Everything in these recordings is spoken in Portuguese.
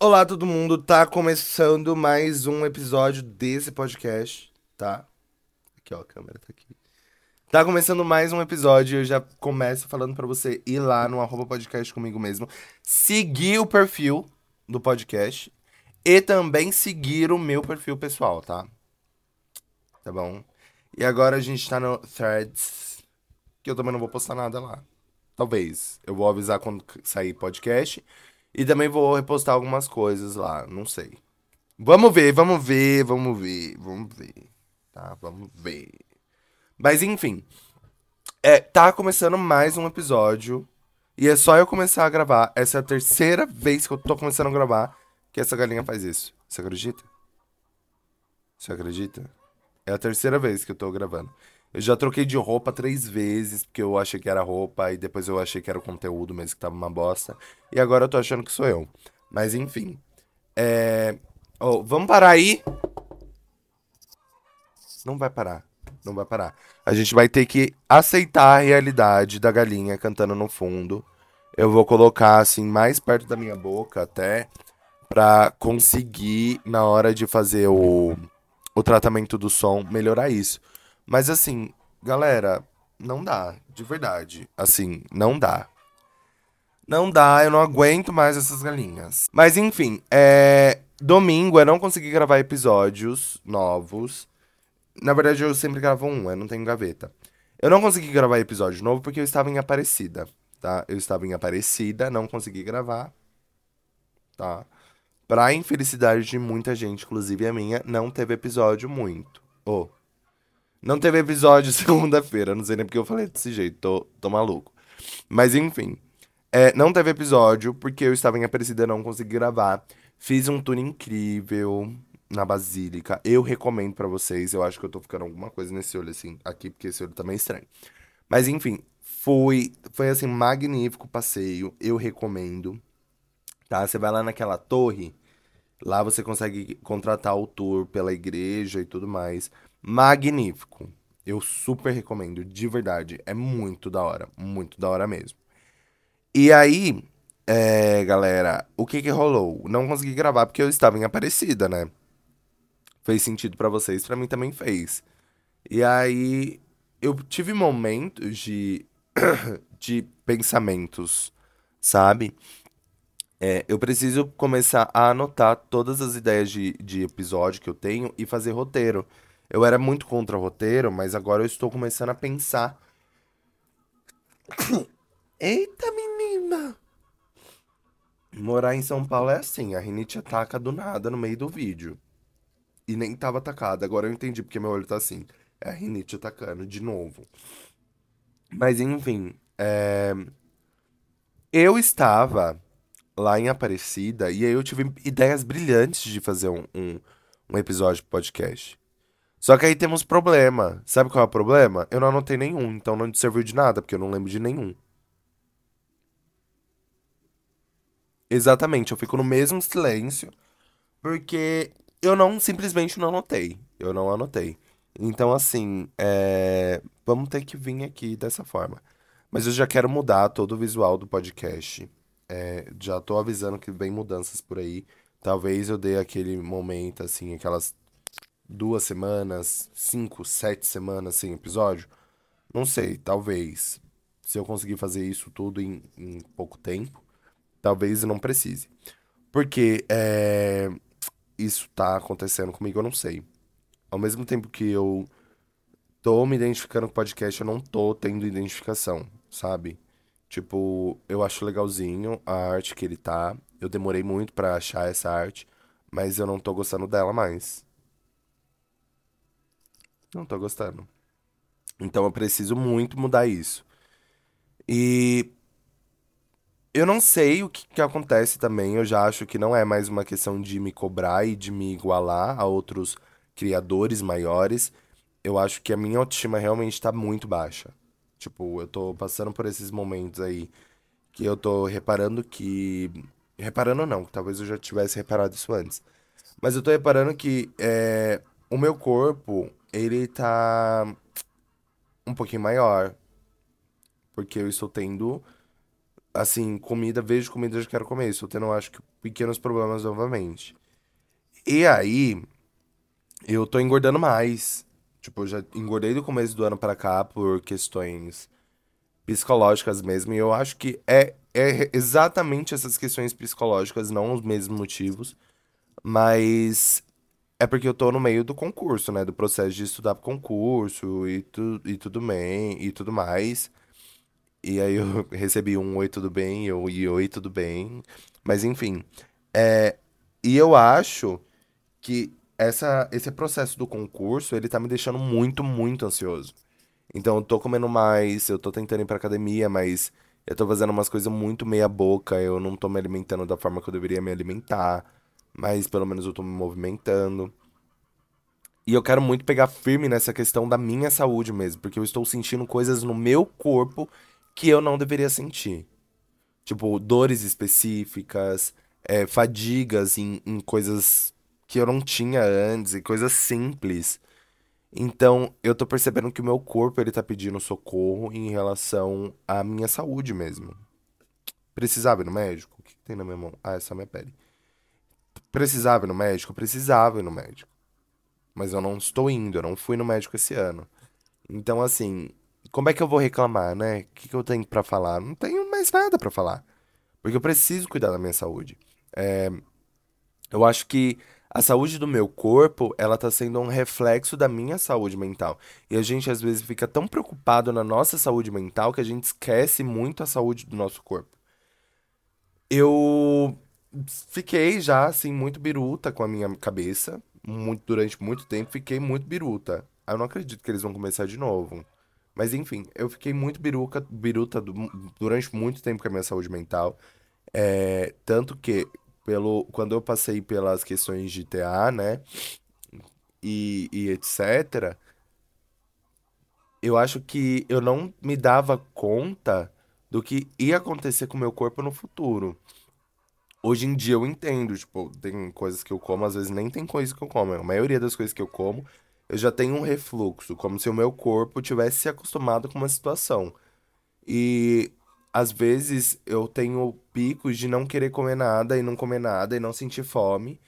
Olá, todo mundo. Tá começando mais um episódio desse podcast, tá? Aqui, ó, a câmera tá aqui. Tá começando mais um episódio. Eu já começo falando pra você ir lá no arroba podcast comigo mesmo, seguir o perfil do podcast e também seguir o meu perfil pessoal, tá? Tá bom? E agora a gente tá no Threads, que eu também não vou postar nada lá. Talvez. Eu vou avisar quando sair podcast. E também vou repostar algumas coisas lá, não sei. Vamos ver, vamos ver, vamos ver, vamos ver. Tá, vamos ver. Mas enfim. É, tá começando mais um episódio. E é só eu começar a gravar. Essa é a terceira vez que eu tô começando a gravar que essa galinha faz isso. Você acredita? Você acredita? É a terceira vez que eu tô gravando. Eu já troquei de roupa três vezes, porque eu achei que era roupa, e depois eu achei que era o conteúdo mesmo que tava uma bosta. E agora eu tô achando que sou eu. Mas enfim. É. Oh, vamos parar aí? Não vai parar. Não vai parar. A gente vai ter que aceitar a realidade da galinha cantando no fundo. Eu vou colocar assim mais perto da minha boca até pra conseguir na hora de fazer o, o tratamento do som melhorar isso. Mas assim, galera, não dá, de verdade. Assim, não dá. Não dá, eu não aguento mais essas galinhas. Mas enfim, é. Domingo eu não consegui gravar episódios novos. Na verdade, eu sempre gravo um, eu não tenho gaveta. Eu não consegui gravar episódio novo porque eu estava em Aparecida, tá? Eu estava em Aparecida, não consegui gravar, tá? Pra infelicidade de muita gente, inclusive a minha, não teve episódio muito. Oh, não teve episódio segunda-feira, não sei nem porque eu falei desse jeito, tô, tô maluco. Mas enfim, é, não teve episódio porque eu estava em Aparecida não consegui gravar. Fiz um tour incrível na Basílica. Eu recomendo para vocês. Eu acho que eu tô ficando alguma coisa nesse olho assim, aqui, porque esse olho tá meio estranho. Mas enfim, foi, foi assim, magnífico passeio. Eu recomendo. Tá? Você vai lá naquela torre. Lá você consegue contratar o tour pela igreja e tudo mais magnífico. Eu super recomendo, de verdade. É muito da hora, muito da hora mesmo. E aí, é, galera, o que que rolou? Não consegui gravar porque eu estava em Aparecida, né? Fez sentido para vocês, para mim também fez. E aí, eu tive momentos de, de pensamentos, sabe? É, eu preciso começar a anotar todas as ideias de, de episódio que eu tenho e fazer roteiro. Eu era muito contra roteiro, mas agora eu estou começando a pensar. Eita, menina! Morar em São Paulo é assim, a rinite ataca do nada no meio do vídeo. E nem tava atacada, agora eu entendi porque meu olho tá assim. É a rinite atacando de novo. Mas enfim, é... eu estava lá em Aparecida e aí eu tive ideias brilhantes de fazer um, um, um episódio de podcast. Só que aí temos problema. Sabe qual é o problema? Eu não anotei nenhum, então não serviu de nada, porque eu não lembro de nenhum. Exatamente, eu fico no mesmo silêncio, porque eu não, simplesmente não anotei. Eu não anotei. Então, assim, é... vamos ter que vir aqui dessa forma. Mas eu já quero mudar todo o visual do podcast. É... Já tô avisando que vem mudanças por aí. Talvez eu dê aquele momento, assim, aquelas duas semanas, cinco, sete semanas sem episódio? Não sei, talvez. Se eu conseguir fazer isso tudo em, em pouco tempo, talvez não precise. Porque é, isso tá acontecendo comigo, eu não sei. Ao mesmo tempo que eu tô me identificando com o podcast, eu não tô tendo identificação, sabe? Tipo, eu acho legalzinho a arte que ele tá. Eu demorei muito para achar essa arte, mas eu não tô gostando dela mais. Não tô gostando. Então eu preciso muito mudar isso. E eu não sei o que, que acontece também. Eu já acho que não é mais uma questão de me cobrar e de me igualar a outros criadores maiores. Eu acho que a minha autoestima realmente tá muito baixa. Tipo, eu tô passando por esses momentos aí que eu tô reparando que. Reparando não, talvez eu já tivesse reparado isso antes. Mas eu tô reparando que é, o meu corpo ele tá um pouquinho maior. Porque eu estou tendo assim, comida, vejo comida, já quero comer. Estou tendo, acho que, pequenos problemas novamente. E aí, eu tô engordando mais. Tipo, eu já engordei do começo do ano para cá por questões psicológicas mesmo. E eu acho que é, é exatamente essas questões psicológicas, não os mesmos motivos. Mas é porque eu tô no meio do concurso, né? Do processo de estudar pro concurso e, tu, e tudo bem, e tudo mais. E aí eu recebi um oi, tudo bem, e eu, e oi, tudo bem. Mas enfim. É, e eu acho que essa, esse processo do concurso, ele tá me deixando muito, muito ansioso. Então eu tô comendo mais, eu tô tentando ir pra academia, mas eu tô fazendo umas coisas muito meia boca, eu não tô me alimentando da forma que eu deveria me alimentar mas pelo menos eu tô me movimentando. E eu quero muito pegar firme nessa questão da minha saúde mesmo, porque eu estou sentindo coisas no meu corpo que eu não deveria sentir. Tipo, dores específicas, é, fadigas em, em coisas que eu não tinha antes, e coisas simples. Então, eu tô percebendo que o meu corpo ele tá pedindo socorro em relação à minha saúde mesmo. Precisava ir no médico? O que, tem na minha mão? Ah, essa é a minha pele. Precisava ir no médico? Precisava ir no médico. Mas eu não estou indo, eu não fui no médico esse ano. Então, assim, como é que eu vou reclamar, né? O que, que eu tenho para falar? Não tenho mais nada para falar. Porque eu preciso cuidar da minha saúde. É, eu acho que a saúde do meu corpo, ela tá sendo um reflexo da minha saúde mental. E a gente às vezes fica tão preocupado na nossa saúde mental que a gente esquece muito a saúde do nosso corpo. Eu fiquei já, assim, muito biruta com a minha cabeça. Muito, durante muito tempo, fiquei muito biruta. Eu não acredito que eles vão começar de novo. Mas enfim, eu fiquei muito biruca, biruta durante muito tempo com a minha saúde mental. É, tanto que, pelo, quando eu passei pelas questões de TA, né? E, e etc., eu acho que eu não me dava conta do que ia acontecer com o meu corpo no futuro. Hoje em dia eu entendo, tipo, tem coisas que eu como, às vezes nem tem coisa que eu como. A maioria das coisas que eu como, eu já tenho um refluxo, como se o meu corpo tivesse se acostumado com uma situação. E às vezes eu tenho picos de não querer comer nada e não comer nada e não sentir fome.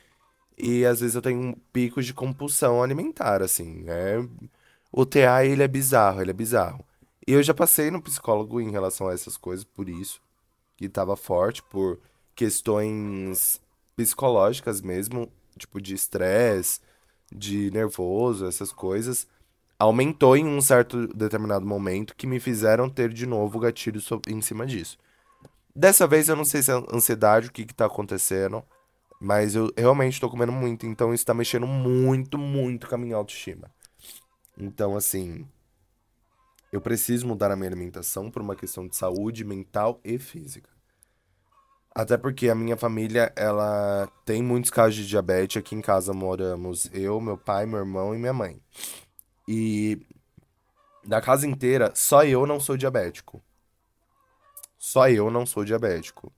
E às vezes eu tenho picos de compulsão alimentar, assim. É... O TA, ele é bizarro, ele é bizarro. E eu já passei no psicólogo em relação a essas coisas, por isso. Que tava forte, por questões psicológicas mesmo, tipo de estresse, de nervoso, essas coisas, aumentou em um certo determinado momento que me fizeram ter de novo gatilho em cima disso. Dessa vez eu não sei se é ansiedade, o que que tá acontecendo, mas eu realmente tô comendo muito, então isso tá mexendo muito, muito com a minha autoestima. Então, assim, eu preciso mudar a minha alimentação por uma questão de saúde mental e física. Até porque a minha família, ela tem muitos casos de diabetes. Aqui em casa moramos eu, meu pai, meu irmão e minha mãe. E da casa inteira, só eu não sou diabético. Só eu não sou diabético.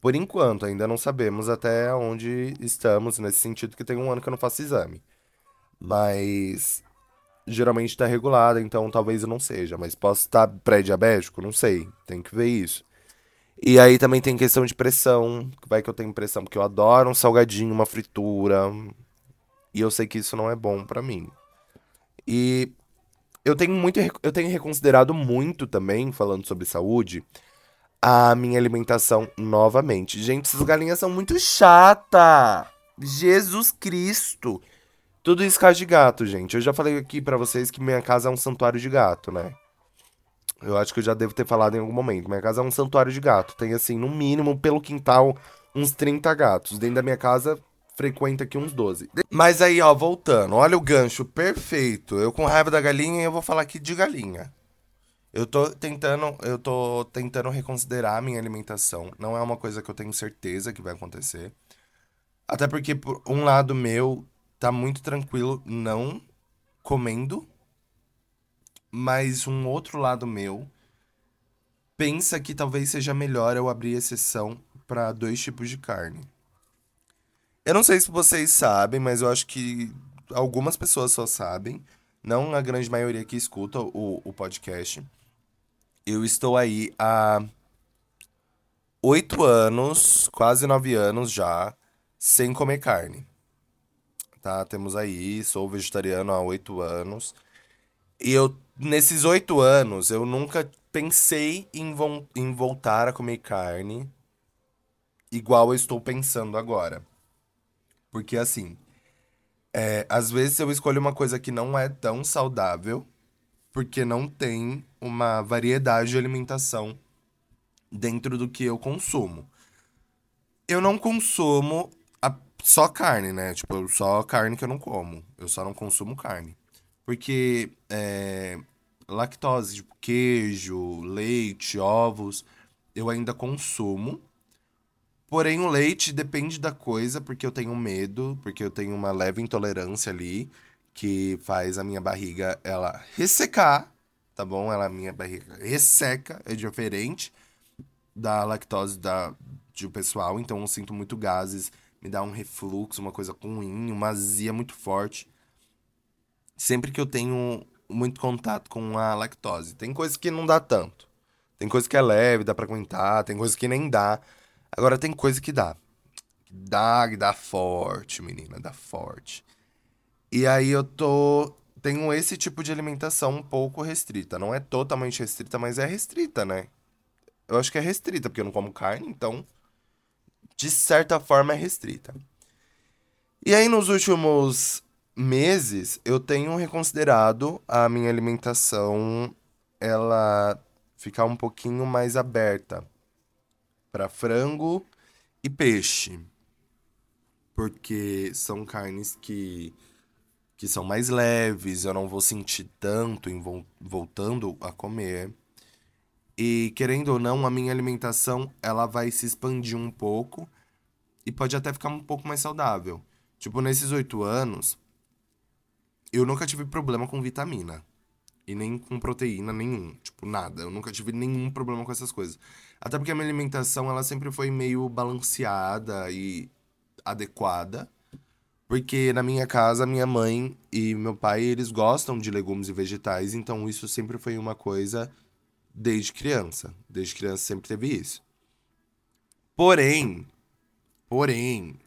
Por enquanto, ainda não sabemos até onde estamos, nesse sentido que tem um ano que eu não faço exame. Mas geralmente está regulado, então talvez eu não seja. Mas posso estar pré-diabético? Não sei. Tem que ver isso. E aí também tem questão de pressão. Vai que eu tenho pressão, porque eu adoro um salgadinho, uma fritura. E eu sei que isso não é bom para mim. E eu tenho muito eu tenho reconsiderado muito também, falando sobre saúde, a minha alimentação novamente. Gente, essas galinhas são muito chata. Jesus Cristo. Tudo isso casa de gato, gente. Eu já falei aqui para vocês que minha casa é um santuário de gato, né? Eu acho que eu já devo ter falado em algum momento. Minha casa é um santuário de gato. Tem, assim, no mínimo, pelo quintal, uns 30 gatos. Dentro da minha casa, frequenta aqui uns 12. Mas aí, ó, voltando. Olha o gancho perfeito. Eu com raiva da galinha, eu vou falar aqui de galinha. Eu tô tentando, eu tô tentando reconsiderar a minha alimentação. Não é uma coisa que eu tenho certeza que vai acontecer. Até porque, por um lado meu, tá muito tranquilo não comendo mas um outro lado meu pensa que talvez seja melhor eu abrir exceção para dois tipos de carne. Eu não sei se vocês sabem, mas eu acho que algumas pessoas só sabem, não a grande maioria que escuta o, o podcast. Eu estou aí há oito anos, quase nove anos já, sem comer carne. Tá? Temos aí, sou vegetariano há oito anos. E eu, nesses oito anos, eu nunca pensei em, vo em voltar a comer carne igual eu estou pensando agora. Porque assim, é, às vezes eu escolho uma coisa que não é tão saudável, porque não tem uma variedade de alimentação dentro do que eu consumo. Eu não consumo a, só carne, né? Tipo, só carne que eu não como. Eu só não consumo carne. Porque é, lactose, tipo, queijo, leite, ovos, eu ainda consumo. Porém, o leite depende da coisa, porque eu tenho medo, porque eu tenho uma leve intolerância ali, que faz a minha barriga ela ressecar, tá bom? Ela, a minha barriga resseca, é diferente da lactose da, de pessoal, então eu sinto muito gases, me dá um refluxo, uma coisa ruim, uma azia muito forte. Sempre que eu tenho muito contato com a lactose. Tem coisas que não dá tanto. Tem coisa que é leve, dá pra aguentar, tem coisa que nem dá. Agora tem coisa que dá. Dá, dá forte, menina, dá forte. E aí eu tô. Tenho esse tipo de alimentação um pouco restrita. Não é totalmente restrita, mas é restrita, né? Eu acho que é restrita, porque eu não como carne, então. De certa forma é restrita. E aí, nos últimos meses, eu tenho reconsiderado a minha alimentação ela ficar um pouquinho mais aberta para frango e peixe. Porque são carnes que, que são mais leves, eu não vou sentir tanto em vo voltando a comer. E querendo ou não, a minha alimentação ela vai se expandir um pouco e pode até ficar um pouco mais saudável. Tipo, nesses oito anos, eu nunca tive problema com vitamina. E nem com proteína nenhum. Tipo, nada. Eu nunca tive nenhum problema com essas coisas. Até porque a minha alimentação, ela sempre foi meio balanceada e adequada. Porque na minha casa, minha mãe e meu pai, eles gostam de legumes e vegetais. Então, isso sempre foi uma coisa desde criança. Desde criança sempre teve isso. Porém, porém,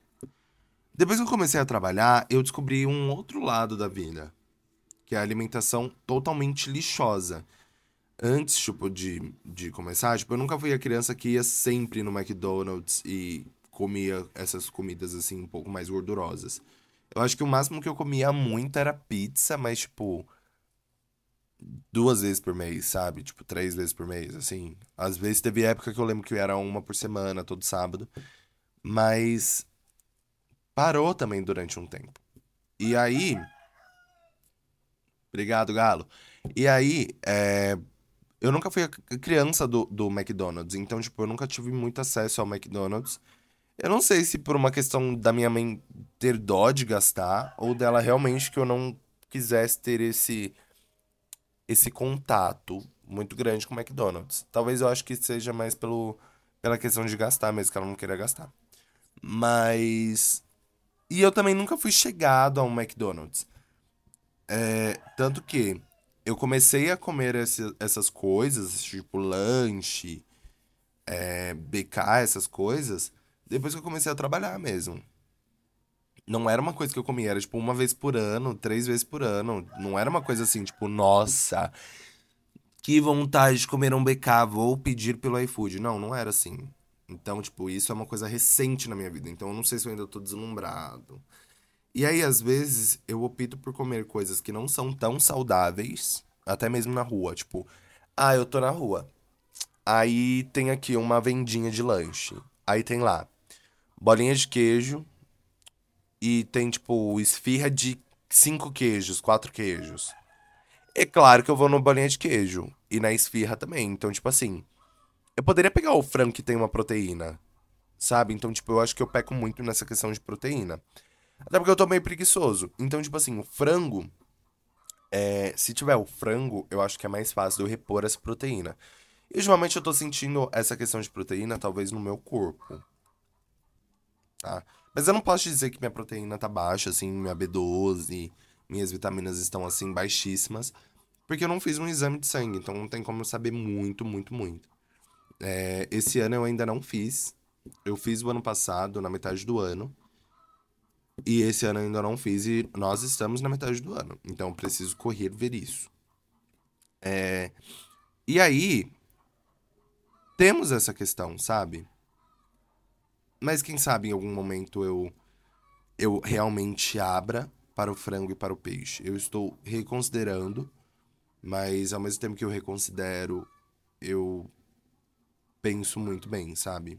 depois que eu comecei a trabalhar, eu descobri um outro lado da vida, que é a alimentação totalmente lixosa. Antes, tipo, de, de começar, tipo, eu nunca fui a criança que ia sempre no McDonald's e comia essas comidas, assim, um pouco mais gordurosas. Eu acho que o máximo que eu comia muito era pizza, mas, tipo, duas vezes por mês, sabe? Tipo, três vezes por mês, assim. Às vezes teve época que eu lembro que era uma por semana, todo sábado. Mas parou também durante um tempo. E aí. Obrigado, Galo. E aí, é, eu nunca fui criança do, do McDonald's, então, tipo, eu nunca tive muito acesso ao McDonald's. Eu não sei se por uma questão da minha mãe ter dó de gastar, ou dela realmente que eu não quisesse ter esse, esse contato muito grande com o McDonald's. Talvez eu acho que seja mais pelo, pela questão de gastar mesmo, que ela não queria gastar. Mas e eu também nunca fui chegado a um McDonald's. É, tanto que eu comecei a comer esse, essas coisas, tipo lanche, é, BK, essas coisas, depois que eu comecei a trabalhar mesmo. Não era uma coisa que eu comia, era tipo uma vez por ano, três vezes por ano. Não era uma coisa assim, tipo, nossa, que vontade de comer um BK, vou pedir pelo iFood. Não, não era assim. Então, tipo, isso é uma coisa recente na minha vida. Então, eu não sei se eu ainda tô deslumbrado. E aí, às vezes, eu opto por comer coisas que não são tão saudáveis, até mesmo na rua. Tipo, ah, eu tô na rua. Aí tem aqui uma vendinha de lanche. Aí tem lá bolinha de queijo e tem, tipo, esfirra de cinco queijos, quatro queijos. É claro que eu vou no bolinha de queijo e na esfirra também. Então, tipo assim, eu poderia pegar o frango que tem uma proteína, sabe? Então, tipo, eu acho que eu peco muito nessa questão de proteína. Até porque eu tô meio preguiçoso. Então, tipo assim, o frango. É, se tiver o frango, eu acho que é mais fácil eu repor essa proteína. E ultimamente eu tô sentindo essa questão de proteína, talvez no meu corpo. Tá? Mas eu não posso dizer que minha proteína tá baixa, assim, minha B12, minhas vitaminas estão, assim, baixíssimas. Porque eu não fiz um exame de sangue, então não tem como eu saber muito, muito, muito. É, esse ano eu ainda não fiz. Eu fiz o ano passado, na metade do ano. E esse ano eu ainda não fiz e nós estamos na metade do ano. Então preciso correr ver isso. É... E aí, temos essa questão, sabe? Mas quem sabe em algum momento eu, eu realmente abra para o frango e para o peixe. Eu estou reconsiderando, mas ao mesmo tempo que eu reconsidero, eu penso muito bem, sabe?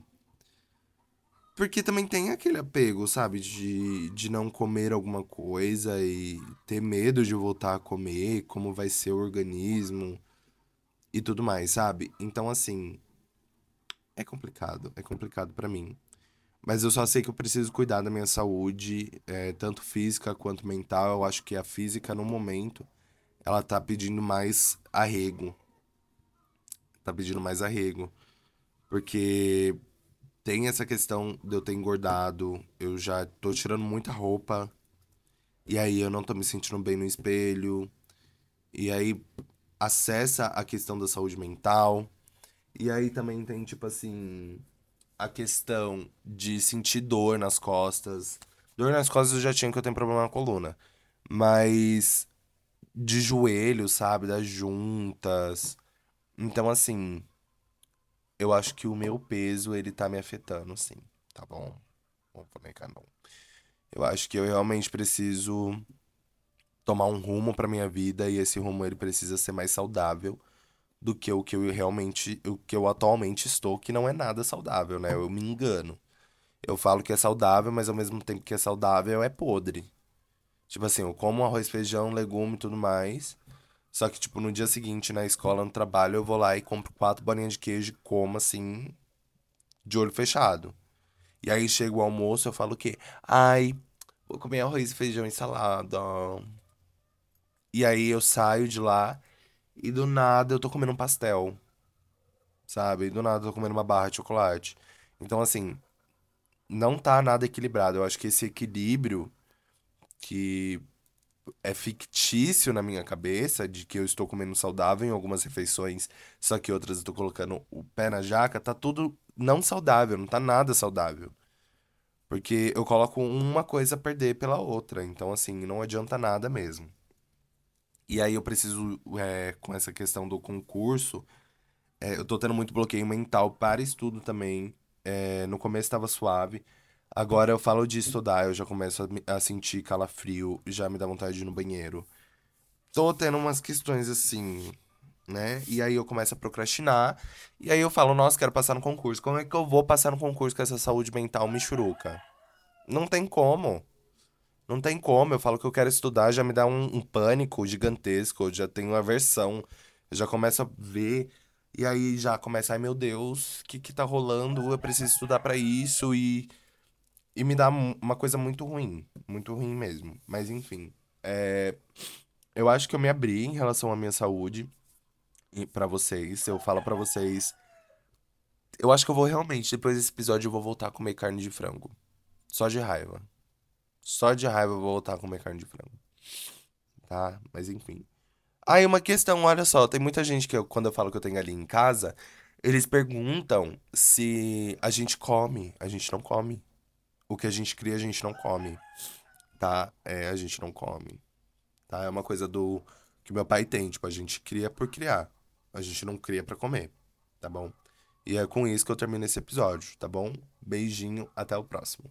Porque também tem aquele apego, sabe? De, de não comer alguma coisa e ter medo de voltar a comer, como vai ser o organismo e tudo mais, sabe? Então, assim, é complicado. É complicado para mim. Mas eu só sei que eu preciso cuidar da minha saúde, é, tanto física quanto mental. Eu acho que a física, no momento, ela tá pedindo mais arrego. Tá pedindo mais arrego. Porque tem essa questão de eu ter engordado, eu já tô tirando muita roupa, e aí eu não tô me sentindo bem no espelho, e aí acessa a questão da saúde mental, e aí também tem, tipo assim, a questão de sentir dor nas costas. Dor nas costas eu já tinha que eu tenho problema na coluna, mas de joelho, sabe, das juntas. Então, assim, eu acho que o meu peso, ele tá me afetando, sim. Tá bom? Vamos negar não. Eu acho que eu realmente preciso tomar um rumo pra minha vida e esse rumo ele precisa ser mais saudável do que o que eu realmente, o que eu atualmente estou, que não é nada saudável, né? Eu me engano. Eu falo que é saudável, mas ao mesmo tempo que é saudável é podre. Tipo assim, eu como arroz, feijão, legume e tudo mais. Só que, tipo, no dia seguinte, na escola, no trabalho, eu vou lá e compro quatro bolinhas de queijo e como, assim, de olho fechado. E aí chega o almoço, eu falo o quê? Ai, vou comer arroz, feijão e salada. E aí eu saio de lá e do nada eu tô comendo um pastel. Sabe? E do nada eu tô comendo uma barra de chocolate. Então, assim, não tá nada equilibrado. Eu acho que esse equilíbrio que é fictício na minha cabeça de que eu estou comendo saudável em algumas refeições, só que outras eu estou colocando o pé na jaca, tá tudo não saudável, não tá nada saudável. Porque eu coloco uma coisa a perder pela outra, então assim, não adianta nada mesmo. E aí eu preciso, é, com essa questão do concurso, é, eu tô tendo muito bloqueio mental para estudo também. É, no começo estava suave, Agora eu falo de estudar, eu já começo a, a sentir calafrio, já me dá vontade de ir no banheiro. Tô tendo umas questões assim, né? E aí eu começo a procrastinar. E aí eu falo, nossa, quero passar no concurso. Como é que eu vou passar no concurso com essa saúde mental michuruca? Não tem como. Não tem como. Eu falo que eu quero estudar, já me dá um, um pânico gigantesco. Eu já tenho aversão. Eu já começo a ver. E aí já começa, ai meu Deus, o que que tá rolando? Eu preciso estudar para isso e e me dá uma coisa muito ruim. Muito ruim mesmo. Mas enfim. É... Eu acho que eu me abri em relação à minha saúde para vocês. Eu falo para vocês. Eu acho que eu vou realmente, depois desse episódio, eu vou voltar a comer carne de frango. Só de raiva. Só de raiva eu vou voltar a comer carne de frango. Tá? Mas enfim. Aí uma questão, olha só, tem muita gente que eu, quando eu falo que eu tenho galinha em casa, eles perguntam se a gente come. A gente não come o que a gente cria, a gente não come. Tá? É, a gente não come. Tá? É uma coisa do que meu pai tem, tipo, a gente cria por criar. A gente não cria para comer, tá bom? E é com isso que eu termino esse episódio, tá bom? Beijinho, até o próximo.